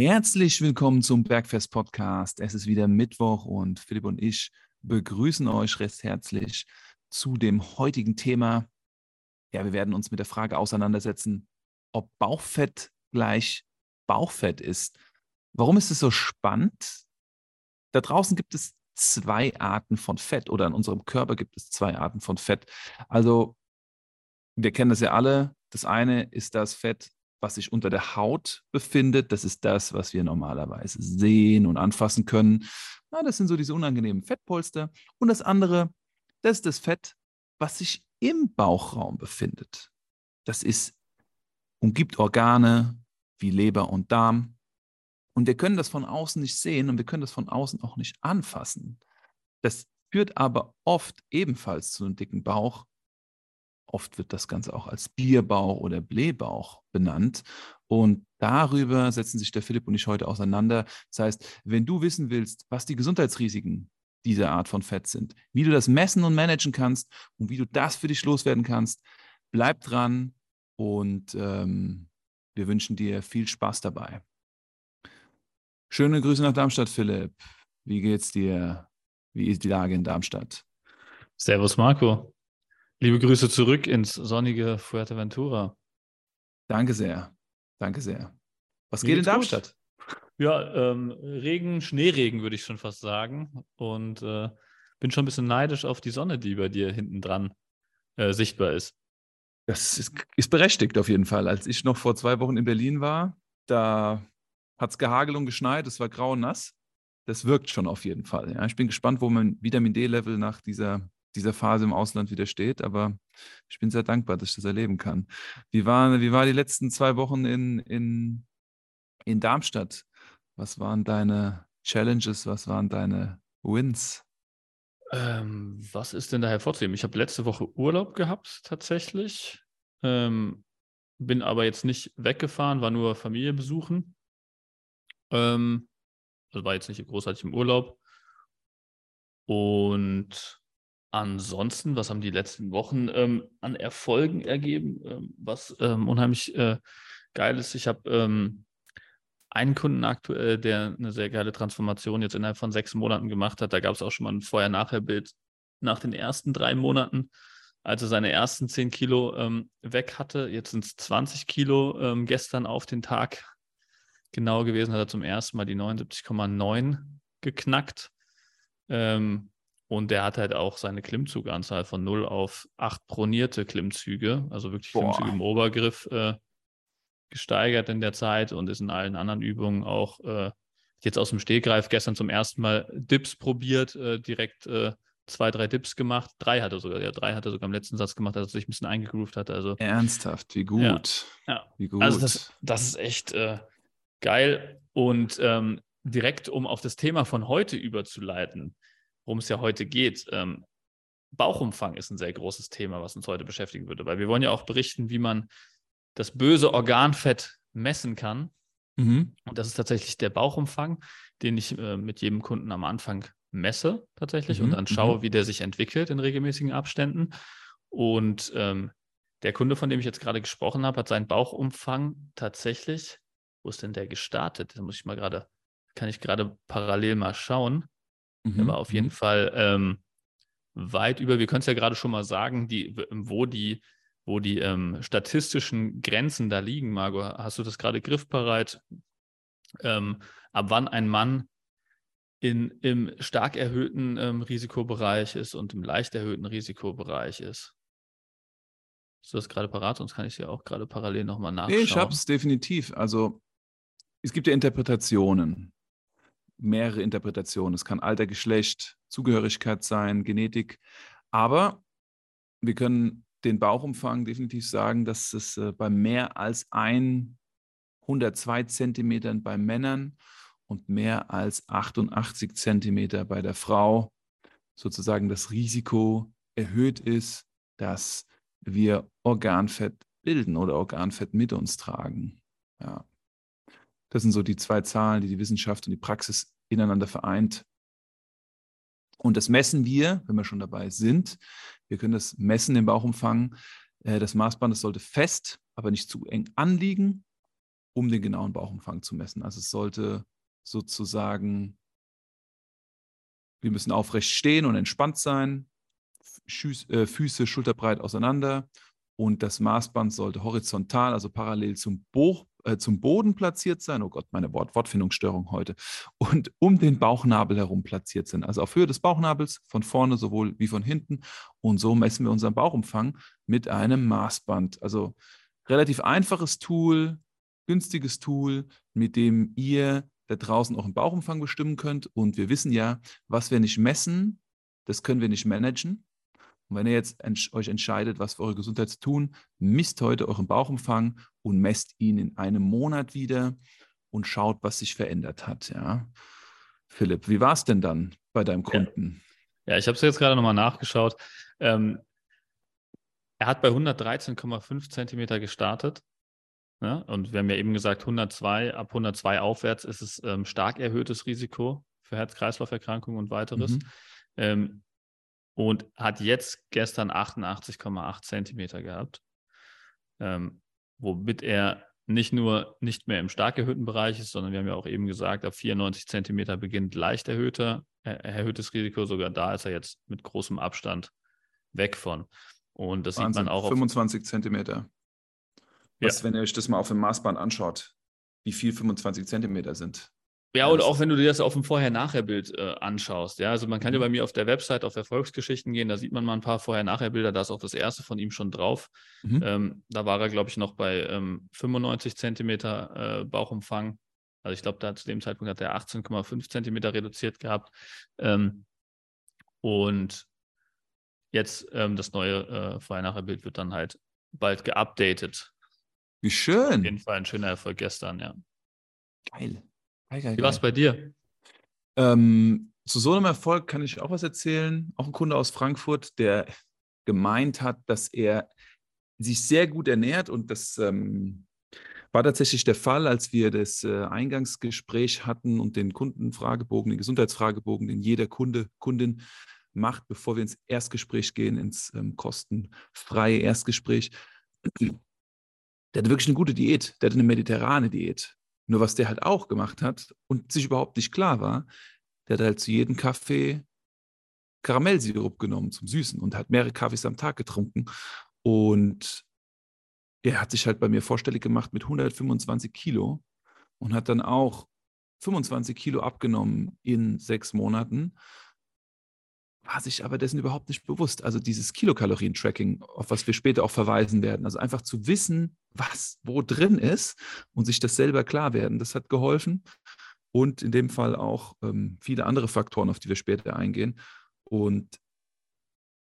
Herzlich willkommen zum Bergfest Podcast. Es ist wieder Mittwoch und Philipp und ich begrüßen euch recht herzlich zu dem heutigen Thema. Ja, wir werden uns mit der Frage auseinandersetzen, ob Bauchfett gleich Bauchfett ist. Warum ist es so spannend? Da draußen gibt es zwei Arten von Fett oder in unserem Körper gibt es zwei Arten von Fett. Also, wir kennen das ja alle. Das eine ist das Fett, was sich unter der Haut befindet. Das ist das, was wir normalerweise sehen und anfassen können. Na, das sind so diese unangenehmen Fettpolster. Und das andere, das ist das Fett, was sich im Bauchraum befindet. Das ist, umgibt Organe wie Leber und Darm. Und wir können das von außen nicht sehen und wir können das von außen auch nicht anfassen. Das führt aber oft ebenfalls zu einem dicken Bauch Oft wird das Ganze auch als Bierbauch oder Blähbauch benannt. Und darüber setzen sich der Philipp und ich heute auseinander. Das heißt, wenn du wissen willst, was die Gesundheitsrisiken dieser Art von Fett sind, wie du das messen und managen kannst und wie du das für dich loswerden kannst, bleib dran und ähm, wir wünschen dir viel Spaß dabei. Schöne Grüße nach Darmstadt, Philipp. Wie geht's dir? Wie ist die Lage in Darmstadt? Servus, Marco. Liebe Grüße zurück ins sonnige Fuerteventura. Danke sehr. Danke sehr. Was Mir geht in Darmstadt? Gut. Ja, ähm, Regen, Schneeregen würde ich schon fast sagen. Und äh, bin schon ein bisschen neidisch auf die Sonne, die bei dir hinten dran äh, sichtbar ist. Das ist, ist, berechtigt auf jeden Fall. Als ich noch vor zwei Wochen in Berlin war, da hat es gehagelt und geschneit, es war grau und nass. Das wirkt schon auf jeden Fall. Ja. Ich bin gespannt, wo mein Vitamin D-Level nach dieser dieser Phase im Ausland widersteht. Aber ich bin sehr dankbar, dass ich das erleben kann. Wie waren wie war die letzten zwei Wochen in, in, in Darmstadt? Was waren deine Challenges? Was waren deine Wins? Ähm, was ist denn da hervorzuheben? Ich habe letzte Woche Urlaub gehabt, tatsächlich. Ähm, bin aber jetzt nicht weggefahren, war nur Familie besuchen. Ähm, also war jetzt nicht großartig im Urlaub. Und Ansonsten, was haben die letzten Wochen ähm, an Erfolgen ergeben, ähm, was ähm, unheimlich äh, geil ist? Ich habe ähm, einen Kunden aktuell, der eine sehr geile Transformation jetzt innerhalb von sechs Monaten gemacht hat. Da gab es auch schon mal ein Vorher-Nachher-Bild nach den ersten drei Monaten, als er seine ersten zehn Kilo ähm, weg hatte. Jetzt sind es 20 Kilo ähm, gestern auf den Tag genau gewesen, hat er zum ersten Mal die 79,9 geknackt. Ähm, und der hat halt auch seine Klimmzuganzahl von 0 auf 8 pronierte Klimmzüge, also wirklich Boah. Klimmzüge im Obergriff äh, gesteigert in der Zeit und ist in allen anderen Übungen auch äh, jetzt aus dem Stegreif gestern zum ersten Mal Dips probiert, äh, direkt äh, zwei, drei Dips gemacht. Drei hat er sogar, ja, drei hat er sogar im letzten Satz gemacht, als er sich ein bisschen eingegroovt hat. Also, Ernsthaft, wie gut. Ja, ja. Wie gut. Also das, das ist echt äh, geil. Und ähm, direkt, um auf das Thema von heute überzuleiten, worum es ja heute geht. Ähm, Bauchumfang ist ein sehr großes Thema, was uns heute beschäftigen würde, weil wir wollen ja auch berichten, wie man das böse Organfett messen kann. Mhm. Und das ist tatsächlich der Bauchumfang, den ich äh, mit jedem Kunden am Anfang messe tatsächlich mhm. und dann schaue, mhm. wie der sich entwickelt in regelmäßigen Abständen. Und ähm, der Kunde, von dem ich jetzt gerade gesprochen habe, hat seinen Bauchumfang tatsächlich, wo ist denn der gestartet? Da muss ich mal gerade, kann ich gerade parallel mal schauen. Mhm. war auf jeden mhm. Fall ähm, weit über, wir können es ja gerade schon mal sagen, die, wo die, wo die ähm, statistischen Grenzen da liegen, Margot. Hast du das gerade griffbereit? Ähm, ab wann ein Mann in, im stark erhöhten ähm, Risikobereich ist und im leicht erhöhten Risikobereich ist. Hast du das gerade parat? Sonst kann ich es ja auch gerade parallel nochmal nachschauen. Nee, ich habe es definitiv. Also es gibt ja Interpretationen mehrere Interpretationen. Es kann Alter, Geschlecht, Zugehörigkeit sein, Genetik. Aber wir können den Bauchumfang definitiv sagen, dass es äh, bei mehr als 102 Zentimetern bei Männern und mehr als 88 Zentimeter bei der Frau sozusagen das Risiko erhöht ist, dass wir Organfett bilden oder Organfett mit uns tragen. Ja. Das sind so die zwei Zahlen, die die Wissenschaft und die Praxis ineinander vereint. Und das messen wir, wenn wir schon dabei sind. Wir können das messen, den Bauchumfang. Äh, das Maßband das sollte fest, aber nicht zu eng anliegen. um den genauen Bauchumfang zu messen. Also es sollte sozusagen, wir müssen aufrecht stehen und entspannt sein, äh, Füße schulterbreit auseinander und das Maßband sollte horizontal, also parallel zum, Bo äh, zum Boden platziert sein. Oh Gott, meine Wort Wortfindungsstörung heute. Und um den Bauchnabel herum platziert sein. Also auf Höhe des Bauchnabels, von vorne sowohl wie von hinten. Und so messen wir unseren Bauchumfang mit einem Maßband. Also relativ einfaches Tool, günstiges Tool, mit dem ihr da draußen auch einen Bauchumfang bestimmen könnt. Und wir wissen ja, was wir nicht messen, das können wir nicht managen. Und wenn ihr jetzt euch entscheidet, was für eure Gesundheit zu tun, misst heute euren Bauchumfang und messt ihn in einem Monat wieder und schaut, was sich verändert hat. Ja. Philipp, wie war es denn dann bei deinem Kunden? Ja, ja ich habe es jetzt gerade nochmal nachgeschaut. Ähm, er hat bei 113,5 Zentimeter gestartet. Ne? und wir haben ja eben gesagt, 102, ab 102 aufwärts ist es ähm, stark erhöhtes Risiko für Herz-Kreislauf-Erkrankungen und weiteres. Mhm. Ähm, und hat jetzt gestern 88,8 Zentimeter gehabt, ähm, womit er nicht nur nicht mehr im stark erhöhten Bereich ist, sondern wir haben ja auch eben gesagt, ab 94 Zentimeter beginnt leicht erhöhter, äh, erhöhtes Risiko. Sogar da ist er jetzt mit großem Abstand weg von. Und das Wahnsinn, sieht man auch 25 Zentimeter. Was, ja. wenn ihr euch das mal auf dem Maßband anschaut, wie viel 25 Zentimeter sind? Ja, und auch wenn du dir das auf dem Vorher-Nachher-Bild äh, anschaust. Ja, also man kann ja mhm. bei mir auf der Website auf Erfolgsgeschichten gehen, da sieht man mal ein paar Vorher-Nachher-Bilder, da ist auch das erste von ihm schon drauf. Mhm. Ähm, da war er, glaube ich, noch bei ähm, 95 Zentimeter äh, Bauchumfang. Also ich glaube, da zu dem Zeitpunkt hat er 18,5 Zentimeter reduziert gehabt. Ähm, und jetzt ähm, das neue äh, Vorher-Nachher-Bild wird dann halt bald geupdatet. Wie schön. Auf jeden Fall ein schöner Erfolg gestern, ja. Geil. Geil, geil, Wie war es bei dir? Ähm, zu so einem Erfolg kann ich auch was erzählen. Auch ein Kunde aus Frankfurt, der gemeint hat, dass er sich sehr gut ernährt und das ähm, war tatsächlich der Fall, als wir das äh, Eingangsgespräch hatten und den Kundenfragebogen, den Gesundheitsfragebogen, den jeder Kunde, Kundin macht, bevor wir ins Erstgespräch gehen, ins ähm, kostenfreie Erstgespräch. Der hatte wirklich eine gute Diät, der hatte eine mediterrane Diät. Nur was der halt auch gemacht hat und sich überhaupt nicht klar war, der hat halt zu jedem Kaffee Karamellsirup genommen zum Süßen und hat mehrere Kaffees am Tag getrunken. Und er hat sich halt bei mir vorstellig gemacht mit 125 Kilo und hat dann auch 25 Kilo abgenommen in sechs Monaten war sich aber dessen überhaupt nicht bewusst. Also dieses Kilokalorien-Tracking, auf was wir später auch verweisen werden. Also einfach zu wissen, was wo drin ist und sich das selber klar werden, das hat geholfen. Und in dem Fall auch ähm, viele andere Faktoren, auf die wir später eingehen. Und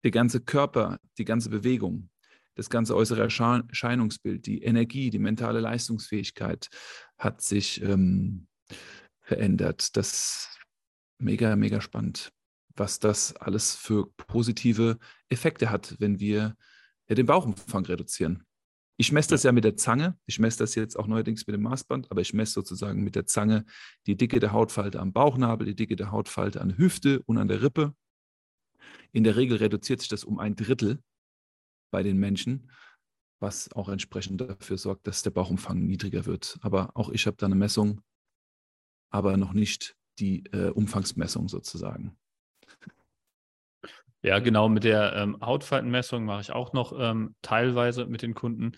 der ganze Körper, die ganze Bewegung, das ganze äußere Erscheinungsbild, die Energie, die mentale Leistungsfähigkeit hat sich ähm, verändert. Das ist mega, mega spannend was das alles für positive Effekte hat, wenn wir den Bauchumfang reduzieren. Ich messe das ja mit der Zange. Ich messe das jetzt auch neuerdings mit dem Maßband, aber ich messe sozusagen mit der Zange die Dicke der Hautfalte am Bauchnabel, die Dicke der Hautfalte an Hüfte und an der Rippe. In der Regel reduziert sich das um ein Drittel bei den Menschen, was auch entsprechend dafür sorgt, dass der Bauchumfang niedriger wird. Aber auch ich habe da eine Messung, aber noch nicht die äh, Umfangsmessung sozusagen. Ja, genau, mit der ähm, Hautfaltenmessung mache ich auch noch ähm, teilweise mit den Kunden.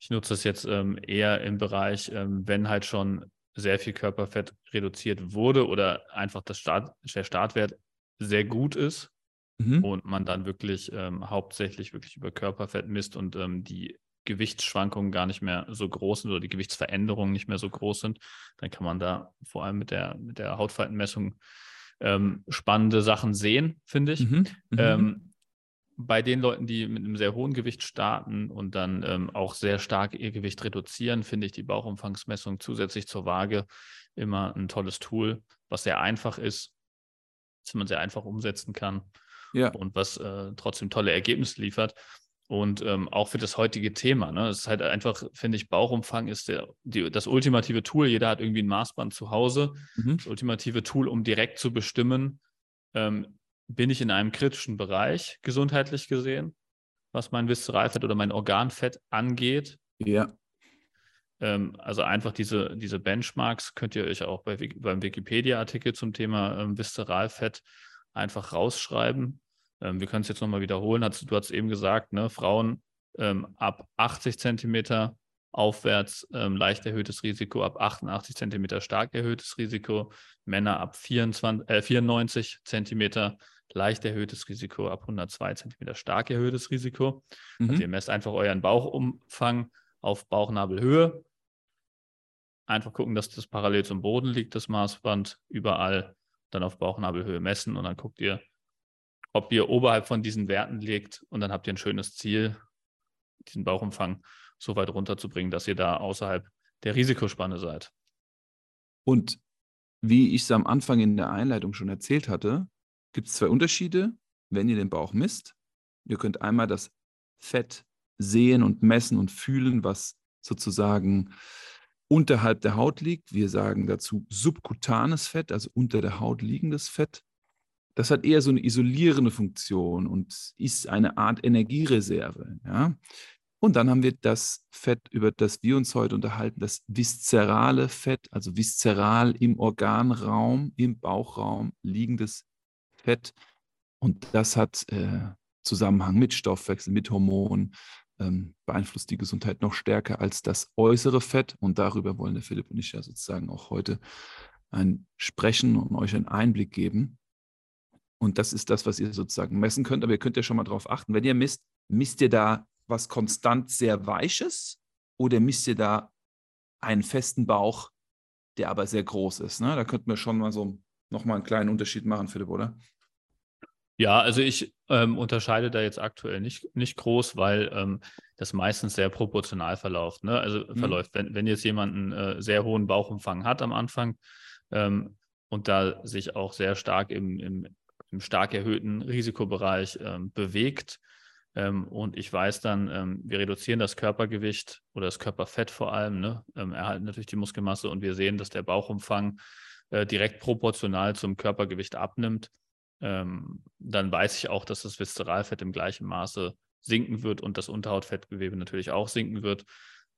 Ich nutze das jetzt ähm, eher im Bereich, ähm, wenn halt schon sehr viel Körperfett reduziert wurde oder einfach das Start, der Startwert sehr gut ist mhm. und man dann wirklich ähm, hauptsächlich wirklich über Körperfett misst und ähm, die Gewichtsschwankungen gar nicht mehr so groß sind oder die Gewichtsveränderungen nicht mehr so groß sind, dann kann man da vor allem mit der, mit der Hautfaltenmessung ähm, spannende Sachen sehen, finde ich. Mhm, mhm. ähm, bei den Leuten, die mit einem sehr hohen Gewicht starten und dann ähm, auch sehr stark ihr Gewicht reduzieren, finde ich die Bauchumfangsmessung zusätzlich zur Waage immer ein tolles Tool, was sehr einfach ist, dass man sehr einfach umsetzen kann ja. und was äh, trotzdem tolle Ergebnisse liefert. Und ähm, auch für das heutige Thema. Ne? Es ist halt einfach, finde ich, Bauchumfang ist der, die, das ultimative Tool. Jeder hat irgendwie ein Maßband zu Hause. Mhm. Das ultimative Tool, um direkt zu bestimmen, ähm, bin ich in einem kritischen Bereich, gesundheitlich gesehen, was mein Viszeralfett oder mein Organfett angeht. Ja. Ähm, also einfach diese, diese Benchmarks könnt ihr euch auch bei, beim Wikipedia-Artikel zum Thema ähm, Viszeralfett einfach rausschreiben. Ähm, wir können es jetzt nochmal wiederholen. du hast eben gesagt, ne, Frauen ähm, ab 80 Zentimeter aufwärts ähm, leicht erhöhtes Risiko, ab 88 Zentimeter stark erhöhtes Risiko, Männer ab 24, äh, 94 Zentimeter leicht erhöhtes Risiko, ab 102 Zentimeter stark erhöhtes Risiko. Mhm. Also ihr messt einfach euren Bauchumfang auf Bauchnabelhöhe. Einfach gucken, dass das parallel zum Boden liegt, das Maßband, überall dann auf Bauchnabelhöhe messen und dann guckt ihr, ob ihr oberhalb von diesen Werten liegt und dann habt ihr ein schönes Ziel, diesen Bauchumfang so weit runterzubringen, dass ihr da außerhalb der Risikospanne seid. Und wie ich es am Anfang in der Einleitung schon erzählt hatte, gibt es zwei Unterschiede, wenn ihr den Bauch misst. Ihr könnt einmal das Fett sehen und messen und fühlen, was sozusagen unterhalb der Haut liegt. Wir sagen dazu subkutanes Fett, also unter der Haut liegendes Fett. Das hat eher so eine isolierende Funktion und ist eine Art Energiereserve. Ja? Und dann haben wir das Fett, über das wir uns heute unterhalten, das viszerale Fett, also viszeral im Organraum, im Bauchraum liegendes Fett. Und das hat äh, Zusammenhang mit Stoffwechsel, mit Hormonen, ähm, beeinflusst die Gesundheit noch stärker als das äußere Fett. Und darüber wollen der Philipp und ich ja sozusagen auch heute ein Sprechen und euch einen Einblick geben. Und das ist das, was ihr sozusagen messen könnt. Aber ihr könnt ja schon mal darauf achten, wenn ihr misst, misst ihr da was konstant sehr Weiches oder misst ihr da einen festen Bauch, der aber sehr groß ist? Ne? Da könnten wir schon mal so nochmal einen kleinen Unterschied machen, Philipp, oder? Ja, also ich ähm, unterscheide da jetzt aktuell nicht, nicht groß, weil ähm, das meistens sehr proportional verläuft. Ne? Also mhm. verläuft, wenn, wenn jetzt jemand einen äh, sehr hohen Bauchumfang hat am Anfang ähm, und da sich auch sehr stark im, im, im stark erhöhten Risikobereich ähm, bewegt, ähm, und ich weiß dann, ähm, wir reduzieren das Körpergewicht oder das Körperfett vor allem, ne? erhalten natürlich die Muskelmasse und wir sehen, dass der Bauchumfang äh, direkt proportional zum Körpergewicht abnimmt ähm, dann weiß ich auch, dass das Viszeralfett im gleichen Maße sinken wird und das Unterhautfettgewebe natürlich auch sinken wird.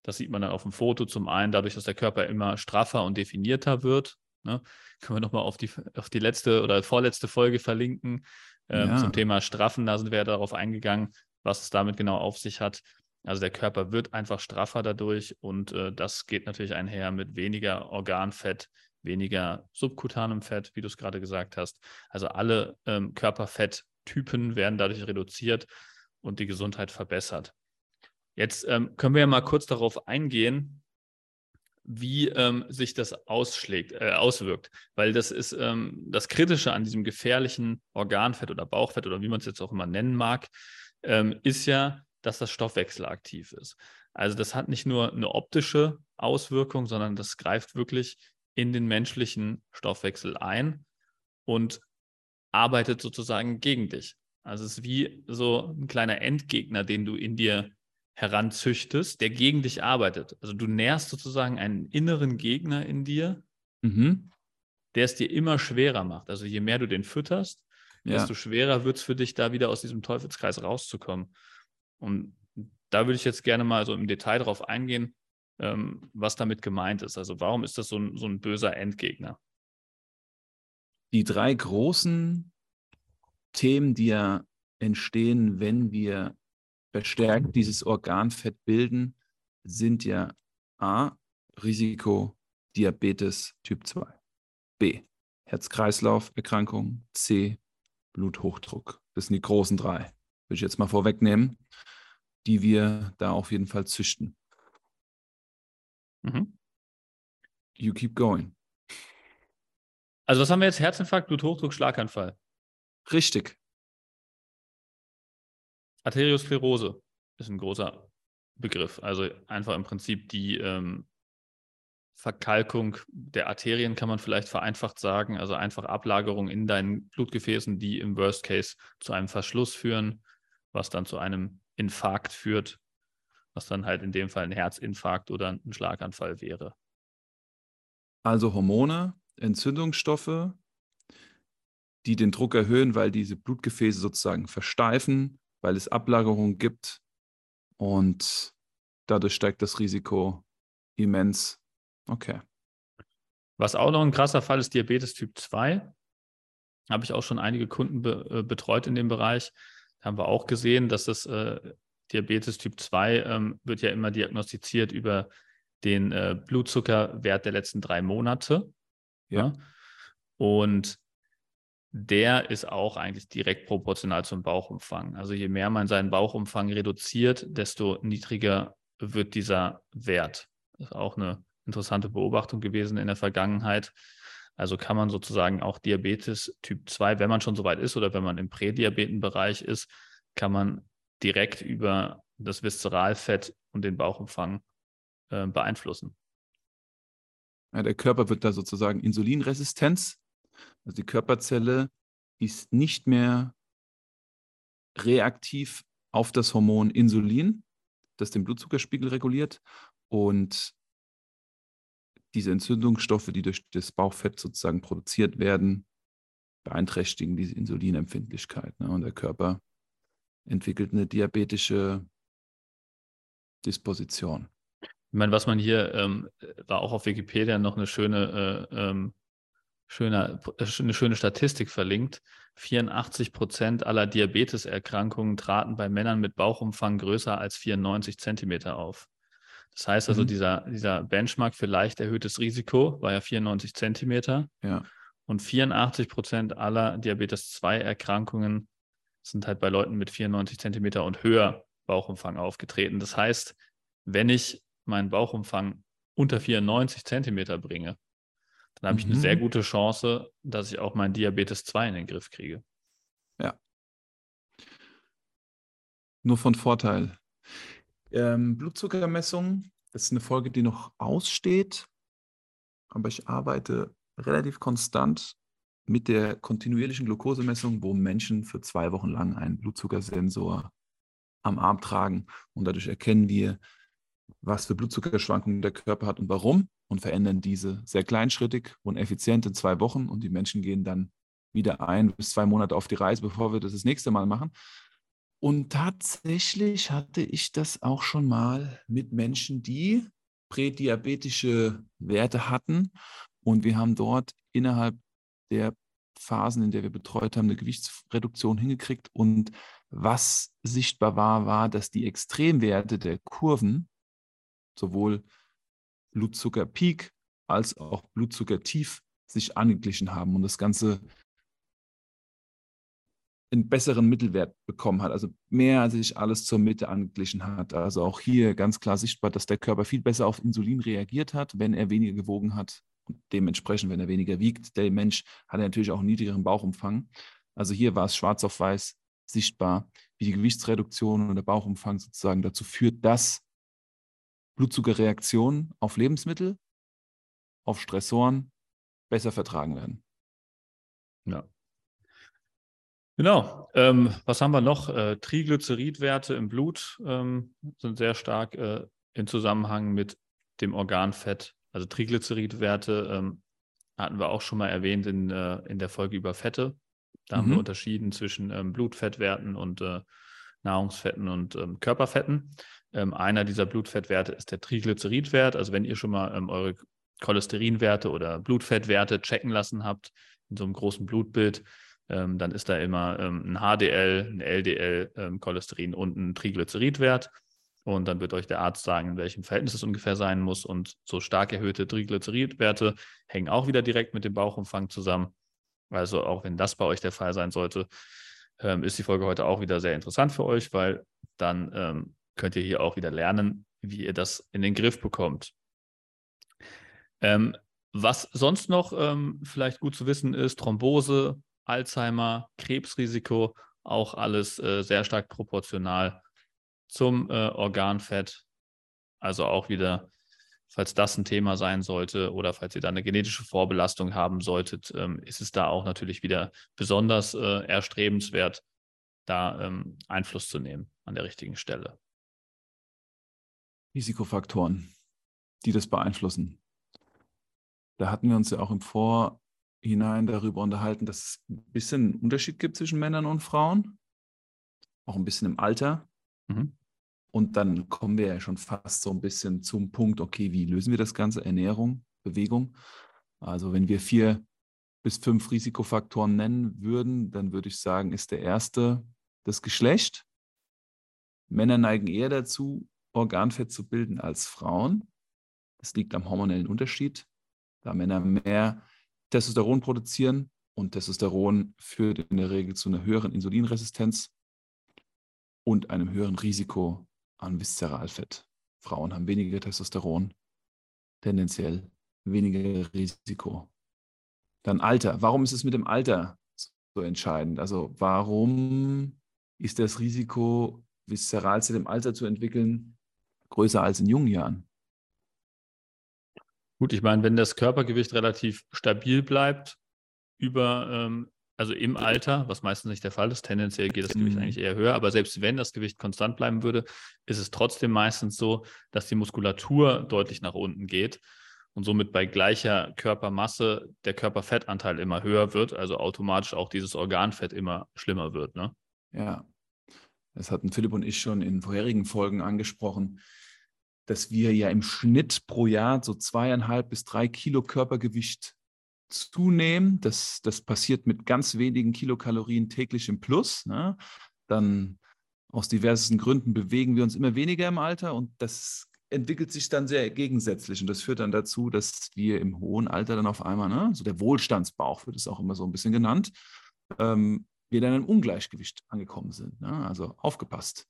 Das sieht man dann auf dem Foto zum einen dadurch, dass der Körper immer straffer und definierter wird. Ne? Können wir nochmal auf die, auf die letzte oder vorletzte Folge verlinken ähm, ja. zum Thema Straffen. Da sind wir ja darauf eingegangen, was es damit genau auf sich hat. Also der Körper wird einfach straffer dadurch und äh, das geht natürlich einher mit weniger Organfett, weniger subkutanem Fett, wie du es gerade gesagt hast. Also alle ähm, Körperfetttypen werden dadurch reduziert und die Gesundheit verbessert. Jetzt ähm, können wir ja mal kurz darauf eingehen, wie ähm, sich das ausschlägt, äh, auswirkt. Weil das ist ähm, das Kritische an diesem gefährlichen Organfett oder Bauchfett oder wie man es jetzt auch immer nennen mag, ähm, ist ja, dass das stoffwechselaktiv ist. Also das hat nicht nur eine optische Auswirkung, sondern das greift wirklich in den menschlichen Stoffwechsel ein und arbeitet sozusagen gegen dich. Also es ist wie so ein kleiner Endgegner, den du in dir heranzüchtest, der gegen dich arbeitet. Also du nährst sozusagen einen inneren Gegner in dir, mhm. der es dir immer schwerer macht. Also je mehr du den fütterst, ja. desto schwerer wird es für dich, da wieder aus diesem Teufelskreis rauszukommen. Und da würde ich jetzt gerne mal so im Detail darauf eingehen, ähm, was damit gemeint ist. Also warum ist das so ein, so ein böser Endgegner? Die drei großen Themen, die ja entstehen, wenn wir verstärkt dieses Organfett bilden, sind ja A, Risiko Diabetes Typ 2, B, Herz-Kreislauf-Erkrankung, C, Bluthochdruck. Das sind die großen drei, würde ich jetzt mal vorwegnehmen, die wir da auf jeden Fall züchten. Mhm. You keep going. Also was haben wir jetzt? Herzinfarkt, Bluthochdruck, Schlaganfall. Richtig. Arteriosklerose ist ein großer Begriff. Also einfach im Prinzip die ähm, Verkalkung der Arterien, kann man vielleicht vereinfacht sagen. Also einfach Ablagerung in deinen Blutgefäßen, die im Worst Case zu einem Verschluss führen, was dann zu einem Infarkt führt was dann halt in dem Fall ein Herzinfarkt oder ein Schlaganfall wäre. Also Hormone, Entzündungsstoffe, die den Druck erhöhen, weil diese Blutgefäße sozusagen versteifen, weil es Ablagerungen gibt und dadurch steigt das Risiko immens. Okay. Was auch noch ein krasser Fall ist, Diabetes Typ 2. Habe ich auch schon einige Kunden be äh, betreut in dem Bereich. Da haben wir auch gesehen, dass das äh, Diabetes Typ 2 ähm, wird ja immer diagnostiziert über den äh, Blutzuckerwert der letzten drei Monate. Ja. ja. Und der ist auch eigentlich direkt proportional zum Bauchumfang. Also je mehr man seinen Bauchumfang reduziert, desto niedriger wird dieser Wert. Das ist auch eine interessante Beobachtung gewesen in der Vergangenheit. Also kann man sozusagen auch Diabetes Typ 2, wenn man schon so weit ist oder wenn man im Prädiabetenbereich ist, kann man direkt über das Viszeralfett und den Bauchumfang äh, beeinflussen. Ja, der Körper wird da sozusagen Insulinresistenz. Also die Körperzelle ist nicht mehr reaktiv auf das Hormon Insulin, das den Blutzuckerspiegel reguliert. Und diese Entzündungsstoffe, die durch das Bauchfett sozusagen produziert werden, beeinträchtigen diese Insulinempfindlichkeit. Ne? Und der Körper entwickelt eine diabetische Disposition. Ich meine, was man hier, ähm, war auch auf Wikipedia noch eine schöne, äh, ähm, schöne, äh, eine schöne Statistik verlinkt. 84 Prozent aller Diabeteserkrankungen traten bei Männern mit Bauchumfang größer als 94 Zentimeter auf. Das heißt also, mhm. dieser, dieser Benchmark für leicht erhöhtes Risiko war ja 94 Zentimeter. Ja. Und 84 Prozent aller Diabetes-2-Erkrankungen sind halt bei Leuten mit 94 Zentimeter und höher Bauchumfang aufgetreten. Das heißt, wenn ich meinen Bauchumfang unter 94 Zentimeter bringe, dann habe mhm. ich eine sehr mhm. gute Chance, dass ich auch meinen Diabetes 2 in den Griff kriege. Ja. Nur von Vorteil. Ähm, Blutzuckermessung, das ist eine Folge, die noch aussteht, aber ich arbeite relativ konstant mit der kontinuierlichen Glukosemessung, wo Menschen für zwei Wochen lang einen Blutzuckersensor am Arm tragen und dadurch erkennen wir, was für Blutzuckerschwankungen der Körper hat und warum und verändern diese sehr kleinschrittig und effizient in zwei Wochen und die Menschen gehen dann wieder ein bis zwei Monate auf die Reise, bevor wir das das nächste Mal machen. Und tatsächlich hatte ich das auch schon mal mit Menschen, die prädiabetische Werte hatten. Und wir haben dort innerhalb der Phasen, in der wir betreut haben, eine Gewichtsreduktion hingekriegt. Und was sichtbar war, war, dass die Extremwerte der Kurven, sowohl Blutzuckerpeak als auch Blutzuckertief, sich angeglichen haben. Und das Ganze einen besseren Mittelwert bekommen hat, also mehr sich alles zur Mitte angeglichen hat. Also auch hier ganz klar sichtbar, dass der Körper viel besser auf Insulin reagiert hat, wenn er weniger gewogen hat. Und dementsprechend, wenn er weniger wiegt, der Mensch hat natürlich auch einen niedrigeren Bauchumfang. Also hier war es schwarz auf weiß sichtbar, wie die Gewichtsreduktion und der Bauchumfang sozusagen dazu führt, dass Blutzuckerreaktionen auf Lebensmittel, auf Stressoren besser vertragen werden. Ja, Genau. Ähm, was haben wir noch? Äh, Triglyceridwerte im Blut ähm, sind sehr stark äh, in Zusammenhang mit dem Organfett. Also Triglyceridwerte ähm, hatten wir auch schon mal erwähnt in, äh, in der Folge über Fette. Da mhm. haben wir mhm. unterschieden zwischen ähm, Blutfettwerten und äh, Nahrungsfetten und ähm, Körperfetten. Ähm, einer dieser Blutfettwerte ist der Triglyceridwert. Also wenn ihr schon mal eure Cholesterinwerte oder Blutfettwerte checken lassen habt in so einem großen Blutbild, ähm, dann ist da immer ähm, ein HDL, ein LDL, ähm, Cholesterin und ein Triglyceridwert. Und dann wird euch der Arzt sagen, in welchem Verhältnis es ungefähr sein muss. Und so stark erhöhte Triglyceridwerte hängen auch wieder direkt mit dem Bauchumfang zusammen. Also auch wenn das bei euch der Fall sein sollte, ähm, ist die Folge heute auch wieder sehr interessant für euch, weil dann ähm, könnt ihr hier auch wieder lernen, wie ihr das in den Griff bekommt. Ähm, was sonst noch vielleicht gut zu wissen ist, Thrombose, Alzheimer, Krebsrisiko, auch alles äh, sehr stark proportional zum äh, Organfett. Also auch wieder, falls das ein Thema sein sollte oder falls ihr da eine genetische Vorbelastung haben solltet, ähm, ist es da auch natürlich wieder besonders äh, erstrebenswert, da ähm, Einfluss zu nehmen an der richtigen Stelle. Risikofaktoren, die das beeinflussen. Da hatten wir uns ja auch im Vor hinein darüber unterhalten, dass es ein bisschen einen Unterschied gibt zwischen Männern und Frauen, auch ein bisschen im Alter. Mhm. Und dann kommen wir ja schon fast so ein bisschen zum Punkt, okay, wie lösen wir das Ganze? Ernährung, Bewegung. Also wenn wir vier bis fünf Risikofaktoren nennen würden, dann würde ich sagen, ist der erste das Geschlecht. Männer neigen eher dazu, Organfett zu bilden als Frauen. Das liegt am hormonellen Unterschied. Da Männer mehr Testosteron produzieren und Testosteron führt in der Regel zu einer höheren Insulinresistenz und einem höheren Risiko an Viszeralfett. Frauen haben weniger Testosteron, tendenziell weniger Risiko. Dann Alter. Warum ist es mit dem Alter so entscheidend? Also warum ist das Risiko, Viszeralzelle im Alter zu entwickeln, größer als in jungen Jahren? Gut, ich meine, wenn das Körpergewicht relativ stabil bleibt, über, ähm, also im Alter, was meistens nicht der Fall ist, tendenziell geht das Gewicht mhm. eigentlich eher höher, aber selbst wenn das Gewicht konstant bleiben würde, ist es trotzdem meistens so, dass die Muskulatur deutlich nach unten geht und somit bei gleicher Körpermasse der Körperfettanteil immer höher wird, also automatisch auch dieses Organfett immer schlimmer wird. Ne? Ja, das hatten Philipp und ich schon in vorherigen Folgen angesprochen dass wir ja im Schnitt pro Jahr so zweieinhalb bis drei Kilo Körpergewicht zunehmen. Das, das passiert mit ganz wenigen Kilokalorien täglich im Plus. Ne? Dann aus diversen Gründen bewegen wir uns immer weniger im Alter und das entwickelt sich dann sehr gegensätzlich und das führt dann dazu, dass wir im hohen Alter dann auf einmal, ne, so der Wohlstandsbauch wird es auch immer so ein bisschen genannt, ähm, wir dann im Ungleichgewicht angekommen sind. Ne? Also aufgepasst.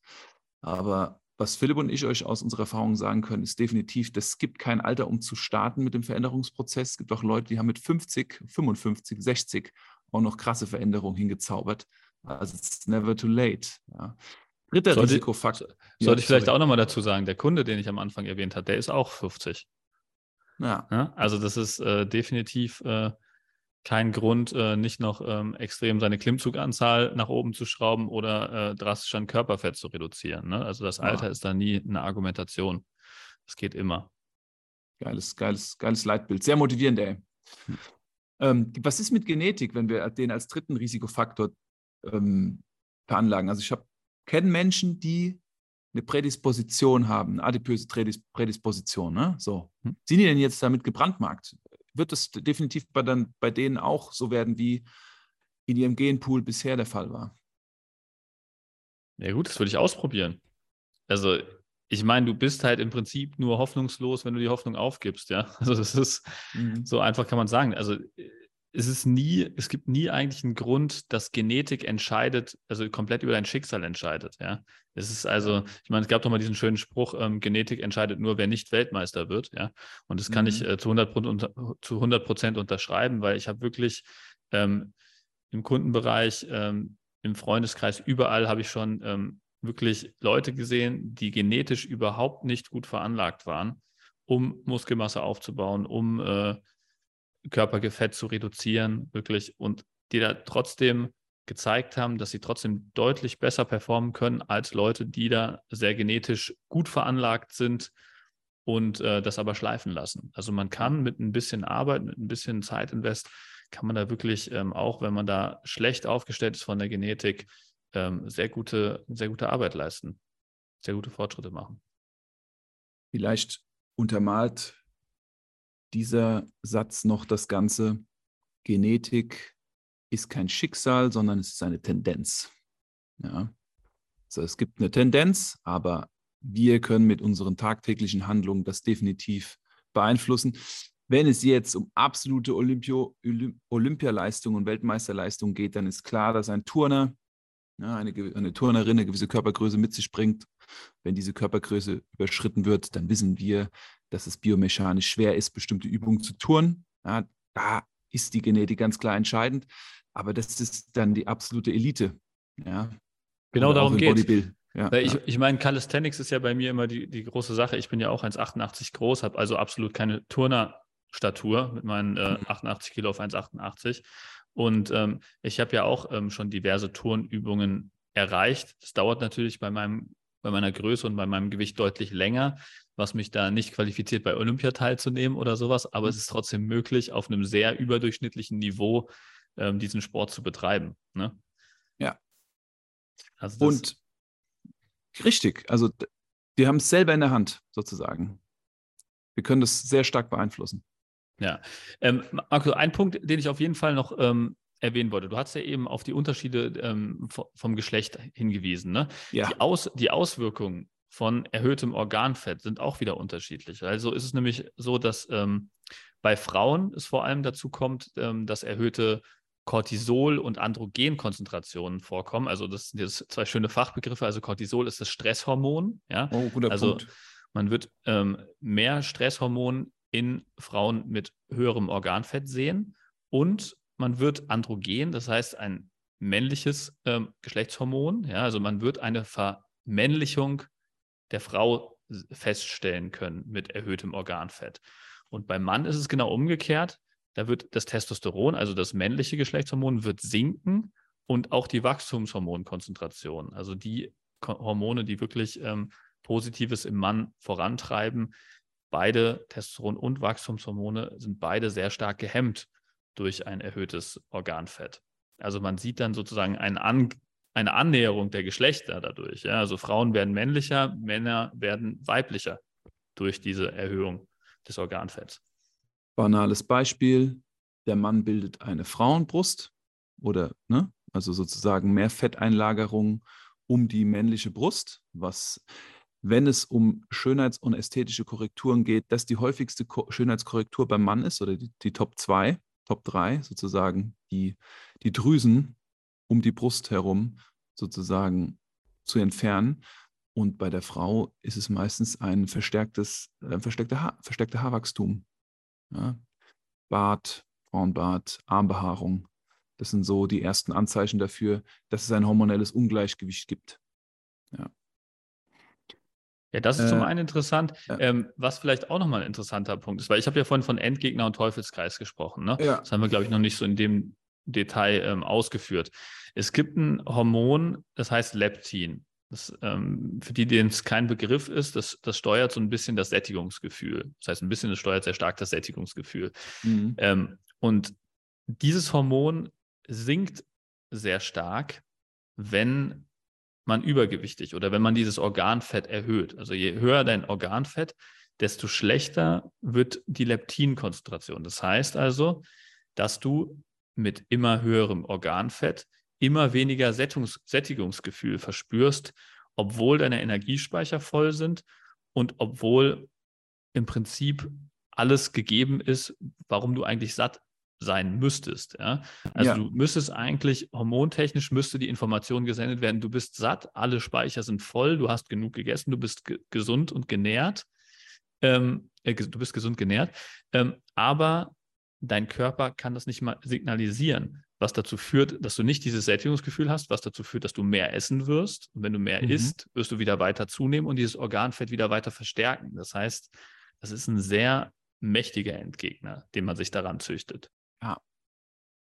Aber was Philipp und ich euch aus unserer Erfahrung sagen können, ist definitiv, es gibt kein Alter, um zu starten mit dem Veränderungsprozess. Es gibt auch Leute, die haben mit 50, 55, 60 auch noch krasse Veränderungen hingezaubert. Also it's never too late. Ja. Dritter sollte, Risikofaktor. Sollte ich vielleicht auch nochmal dazu sagen, der Kunde, den ich am Anfang erwähnt habe, der ist auch 50. Ja. ja also das ist äh, definitiv äh, kein Grund, äh, nicht noch ähm, extrem seine Klimmzuganzahl nach oben zu schrauben oder äh, drastisch an Körperfett zu reduzieren. Ne? Also das Alter ja. ist da nie eine Argumentation. Das geht immer. Geiles, geiles, geiles Leitbild. Sehr motivierend, ey. Hm. Ähm, was ist mit Genetik, wenn wir den als dritten Risikofaktor ähm, veranlagen? Also ich kenne Menschen, die eine Prädisposition haben, eine adipöse Prädisposition. Ne? So. Hm. Sind die denn jetzt damit gebrandmarkt? Wird es definitiv bei, dann, bei denen auch so werden, wie in ihrem Genpool bisher der Fall war. Ja gut, das würde ich ausprobieren. Also ich meine, du bist halt im Prinzip nur hoffnungslos, wenn du die Hoffnung aufgibst, ja. Also das ist mhm. so einfach kann man sagen. Also es ist nie, es gibt nie eigentlich einen Grund, dass Genetik entscheidet, also komplett über dein Schicksal entscheidet. Ja, es ist also, ich meine, es gab doch mal diesen schönen Spruch: ähm, Genetik entscheidet nur, wer nicht Weltmeister wird. Ja, und das kann mhm. ich äh, zu 100 unter, zu 100 Prozent unterschreiben, weil ich habe wirklich ähm, im Kundenbereich, ähm, im Freundeskreis, überall habe ich schon ähm, wirklich Leute gesehen, die genetisch überhaupt nicht gut veranlagt waren, um Muskelmasse aufzubauen, um äh, Körperfett zu reduzieren, wirklich, und die da trotzdem gezeigt haben, dass sie trotzdem deutlich besser performen können als Leute, die da sehr genetisch gut veranlagt sind und äh, das aber schleifen lassen. Also man kann mit ein bisschen Arbeit, mit ein bisschen Zeitinvest, kann man da wirklich, ähm, auch wenn man da schlecht aufgestellt ist von der Genetik, ähm, sehr, gute, sehr gute Arbeit leisten, sehr gute Fortschritte machen. Vielleicht untermalt dieser Satz noch das Ganze, Genetik ist kein Schicksal, sondern es ist eine Tendenz. Ja. Also es gibt eine Tendenz, aber wir können mit unseren tagtäglichen Handlungen das definitiv beeinflussen. Wenn es jetzt um absolute Olympio, Olympialeistung und Weltmeisterleistung geht, dann ist klar, dass ein Turner, ja, eine, eine Turnerin eine gewisse Körpergröße mit sich bringt. Wenn diese Körpergröße überschritten wird, dann wissen wir, dass es biomechanisch schwer ist, bestimmte Übungen zu tun. Ja, da ist die Genetik ganz klar entscheidend. Aber das ist dann die absolute Elite. Ja. Genau darum geht es. Ja, ich, ja. ich meine, Calisthenics ist ja bei mir immer die, die große Sache. Ich bin ja auch 1,88 groß, habe also absolut keine Turnerstatur mit meinen äh, 88 mhm. Kilo auf 1,88. Und ähm, ich habe ja auch ähm, schon diverse Turnübungen erreicht. Das dauert natürlich bei meinem bei meiner Größe und bei meinem Gewicht deutlich länger, was mich da nicht qualifiziert, bei Olympia teilzunehmen oder sowas. Aber mhm. es ist trotzdem möglich, auf einem sehr überdurchschnittlichen Niveau ähm, diesen Sport zu betreiben. Ne? Ja. Also und richtig, also wir haben es selber in der Hand, sozusagen. Wir können das sehr stark beeinflussen. Ja. Ähm, Marco, ein Punkt, den ich auf jeden Fall noch ähm, erwähnen wollte. Du hast ja eben auf die Unterschiede ähm, vom Geschlecht hingewiesen. Ne? Ja. Die, Aus, die Auswirkungen von erhöhtem Organfett sind auch wieder unterschiedlich. Also ist es nämlich so, dass ähm, bei Frauen es vor allem dazu kommt, ähm, dass erhöhte Cortisol- und Androgenkonzentrationen vorkommen. Also das sind jetzt zwei schöne Fachbegriffe. Also Cortisol ist das Stresshormon. Ja? Oh, guter also Punkt. man wird ähm, mehr Stresshormon in Frauen mit höherem Organfett sehen und man wird androgen, das heißt ein männliches ähm, Geschlechtshormon. Ja? Also man wird eine Vermännlichung der Frau feststellen können mit erhöhtem Organfett. Und beim Mann ist es genau umgekehrt. Da wird das Testosteron, also das männliche Geschlechtshormon, wird sinken und auch die Wachstumshormonkonzentration, also die Hormone, die wirklich ähm, Positives im Mann vorantreiben, beide Testosteron und Wachstumshormone sind beide sehr stark gehemmt durch ein erhöhtes Organfett. Also man sieht dann sozusagen einen An eine Annäherung der Geschlechter dadurch. Ja? Also Frauen werden männlicher, Männer werden weiblicher durch diese Erhöhung des Organfetts. Banales Beispiel, der Mann bildet eine Frauenbrust oder, ne, also sozusagen mehr Fetteinlagerung um die männliche Brust, was, wenn es um Schönheits- und ästhetische Korrekturen geht, das die häufigste Ko Schönheitskorrektur beim Mann ist oder die, die Top 2, Top 3 sozusagen, die, die Drüsen um die Brust herum sozusagen zu entfernen. Und bei der Frau ist es meistens ein verstärktes, äh, verstärkter, Haar, verstärkter Haarwachstum. Ja? Bart, Frauenbart, Armbehaarung. Das sind so die ersten Anzeichen dafür, dass es ein hormonelles Ungleichgewicht gibt. Ja. Ja, das ist äh, zum einen interessant. Ja. Ähm, was vielleicht auch nochmal ein interessanter Punkt ist, weil ich habe ja vorhin von Endgegner und Teufelskreis gesprochen. Ne? Ja. Das haben wir, glaube ich, noch nicht so in dem Detail ähm, ausgeführt. Es gibt ein Hormon, das heißt Leptin. Das, ähm, für die, denen es kein Begriff ist, das, das steuert so ein bisschen das Sättigungsgefühl. Das heißt, ein bisschen, das steuert sehr stark das Sättigungsgefühl. Mhm. Ähm, und dieses Hormon sinkt sehr stark, wenn man übergewichtig oder wenn man dieses Organfett erhöht. Also je höher dein Organfett, desto schlechter wird die Leptinkonzentration. Das heißt also, dass du mit immer höherem Organfett immer weniger Sättungs Sättigungsgefühl verspürst, obwohl deine Energiespeicher voll sind und obwohl im Prinzip alles gegeben ist, warum du eigentlich satt sein müsstest. Ja? Also ja. du müsstest eigentlich, hormontechnisch müsste die Information gesendet werden, du bist satt, alle Speicher sind voll, du hast genug gegessen, du bist ge gesund und genährt. Ähm, äh, du bist gesund genährt, ähm, aber dein Körper kann das nicht mal signalisieren was dazu führt, dass du nicht dieses Sättigungsgefühl hast, was dazu führt, dass du mehr essen wirst. Und wenn du mehr mhm. isst, wirst du wieder weiter zunehmen und dieses Organfett wieder weiter verstärken. Das heißt, das ist ein sehr mächtiger Endgegner, den man sich daran züchtet. Ja.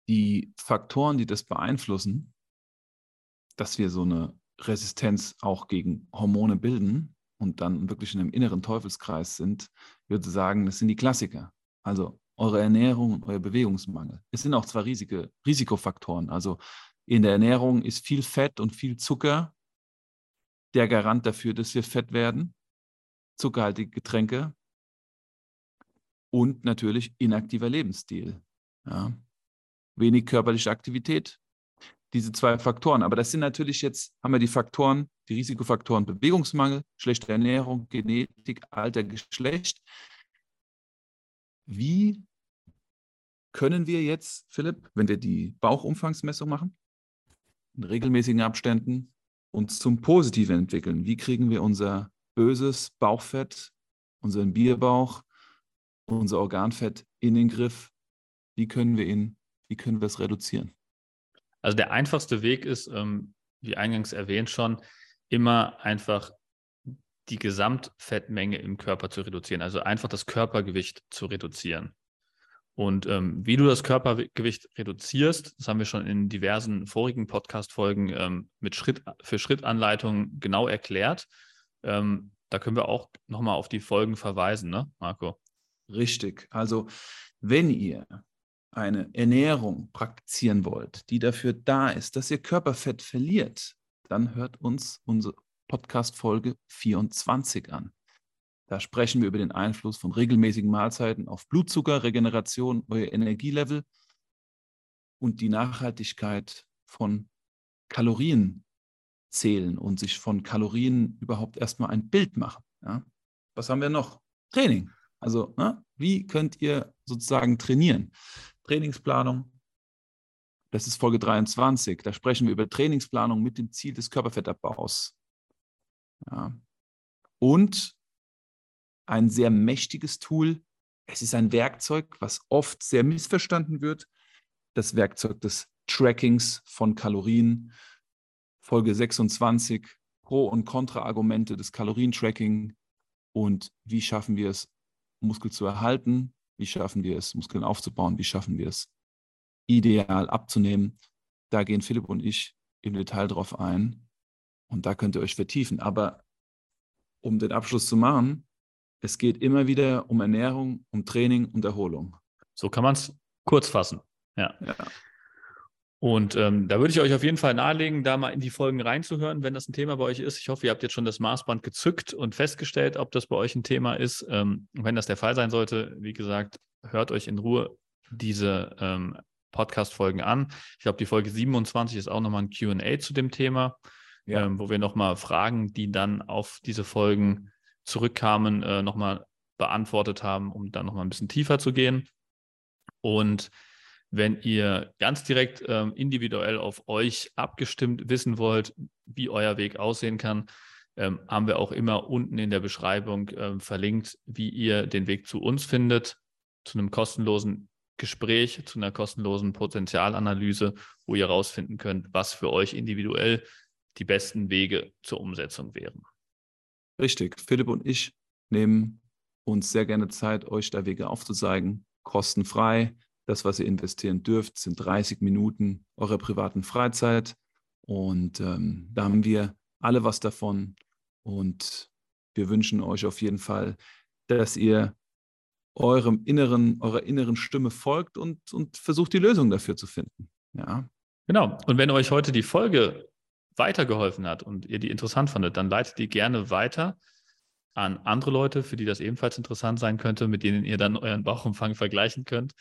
Die Faktoren, die das beeinflussen, dass wir so eine Resistenz auch gegen Hormone bilden und dann wirklich in einem inneren Teufelskreis sind, würde sagen, das sind die Klassiker. Also eure Ernährung und euer Bewegungsmangel. Es sind auch zwei riesige Risikofaktoren. Also in der Ernährung ist viel Fett und viel Zucker der Garant dafür, dass wir fett werden. Zuckerhaltige Getränke und natürlich inaktiver Lebensstil. Ja. Wenig körperliche Aktivität. Diese zwei Faktoren. Aber das sind natürlich jetzt, haben wir die Faktoren, die Risikofaktoren Bewegungsmangel, schlechte Ernährung, Genetik, Alter, Geschlecht. Wie können wir jetzt, Philipp, wenn wir die Bauchumfangsmessung machen, in regelmäßigen Abständen uns zum Positiven entwickeln? Wie kriegen wir unser böses Bauchfett, unseren Bierbauch, unser Organfett in den Griff? Wie können wir ihn, wie können wir es reduzieren? Also der einfachste Weg ist, ähm, wie eingangs erwähnt schon, immer einfach die Gesamtfettmenge im Körper zu reduzieren, also einfach das Körpergewicht zu reduzieren. Und ähm, wie du das Körpergewicht reduzierst, das haben wir schon in diversen vorigen Podcast-Folgen ähm, mit Schritt für Schrittanleitungen genau erklärt. Ähm, da können wir auch nochmal auf die Folgen verweisen, ne, Marco? Richtig. Also, wenn ihr eine Ernährung praktizieren wollt, die dafür da ist, dass ihr Körperfett verliert, dann hört uns unsere, Podcast Folge 24 an. Da sprechen wir über den Einfluss von regelmäßigen Mahlzeiten auf Blutzucker, Regeneration, euer Energielevel und die Nachhaltigkeit von Kalorien zählen und sich von Kalorien überhaupt erstmal ein Bild machen. Ja? Was haben wir noch? Training. Also, ne? wie könnt ihr sozusagen trainieren? Trainingsplanung. Das ist Folge 23. Da sprechen wir über Trainingsplanung mit dem Ziel des Körperfettabbaus. Ja. Und ein sehr mächtiges Tool. Es ist ein Werkzeug, was oft sehr missverstanden wird. Das Werkzeug des Trackings von Kalorien. Folge 26, Pro- und Kontra-Argumente des Kalorientracking und wie schaffen wir es, Muskel zu erhalten, wie schaffen wir es, Muskeln aufzubauen, wie schaffen wir es, ideal abzunehmen. Da gehen Philipp und ich im Detail drauf ein und da könnt ihr euch vertiefen. Aber um den Abschluss zu machen, es geht immer wieder um Ernährung, um Training und Erholung. So kann man es kurz fassen. Ja. ja. Und ähm, da würde ich euch auf jeden Fall nahelegen, da mal in die Folgen reinzuhören, wenn das ein Thema bei euch ist. Ich hoffe, ihr habt jetzt schon das Maßband gezückt und festgestellt, ob das bei euch ein Thema ist. Ähm, wenn das der Fall sein sollte, wie gesagt, hört euch in Ruhe diese ähm, Podcast-Folgen an. Ich glaube, die Folge 27 ist auch nochmal ein QA zu dem Thema, ja. ähm, wo wir nochmal Fragen, die dann auf diese Folgen zurückkamen, äh, nochmal beantwortet haben, um dann nochmal ein bisschen tiefer zu gehen. Und wenn ihr ganz direkt ähm, individuell auf euch abgestimmt wissen wollt, wie euer Weg aussehen kann, ähm, haben wir auch immer unten in der Beschreibung ähm, verlinkt, wie ihr den Weg zu uns findet, zu einem kostenlosen Gespräch, zu einer kostenlosen Potenzialanalyse, wo ihr herausfinden könnt, was für euch individuell die besten Wege zur Umsetzung wären. Richtig. Philipp und ich nehmen uns sehr gerne Zeit, euch da Wege aufzuzeigen, kostenfrei das, was ihr investieren dürft, sind 30 Minuten eurer privaten Freizeit. Und ähm, da haben wir alle was davon. Und wir wünschen euch auf jeden Fall, dass ihr eurem inneren, eurer inneren Stimme folgt und, und versucht, die Lösung dafür zu finden. Ja. Genau. Und wenn euch heute die Folge weitergeholfen hat und ihr die interessant fandet, dann leitet die gerne weiter an andere Leute, für die das ebenfalls interessant sein könnte, mit denen ihr dann euren Bauchumfang vergleichen könnt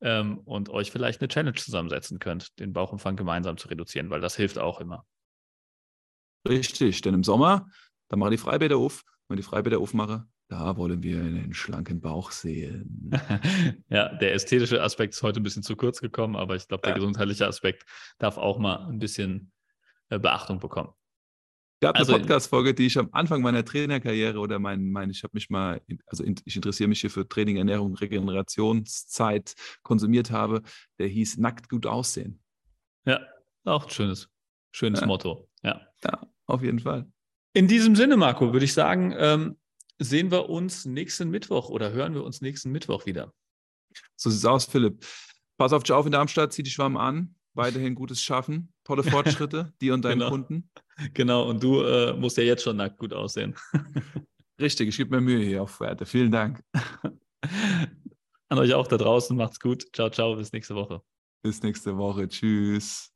ähm, und euch vielleicht eine Challenge zusammensetzen könnt, den Bauchumfang gemeinsam zu reduzieren, weil das hilft auch immer. Richtig, denn im Sommer, da mache ich die Freibäder auf. Wenn ich die Freibäder aufmache, da wollen wir einen schlanken Bauch sehen. ja, der ästhetische Aspekt ist heute ein bisschen zu kurz gekommen, aber ich glaube, der ja. gesundheitliche Aspekt darf auch mal ein bisschen Beachtung bekommen gab also, eine Podcast-Folge, die ich am Anfang meiner Trainerkarriere oder mein, mein ich habe mich mal, also ich interessiere mich hier für Training, Ernährung, Regenerationszeit konsumiert habe, der hieß Nackt gut aussehen. Ja, auch ein schönes, schönes ja. Motto. Ja. ja, auf jeden Fall. In diesem Sinne, Marco, würde ich sagen, ähm, sehen wir uns nächsten Mittwoch oder hören wir uns nächsten Mittwoch wieder. So sieht es aus, Philipp. Pass auf dich auf in Darmstadt, zieh dich warm an, weiterhin gutes Schaffen, tolle Fortschritte, dir und deinen genau. Kunden. Genau, und du äh, musst ja jetzt schon nackt gut aussehen. Richtig, ich gebe mir Mühe hier auf Werte. Vielen Dank. An euch auch da draußen, macht's gut. Ciao, ciao, bis nächste Woche. Bis nächste Woche. Tschüss.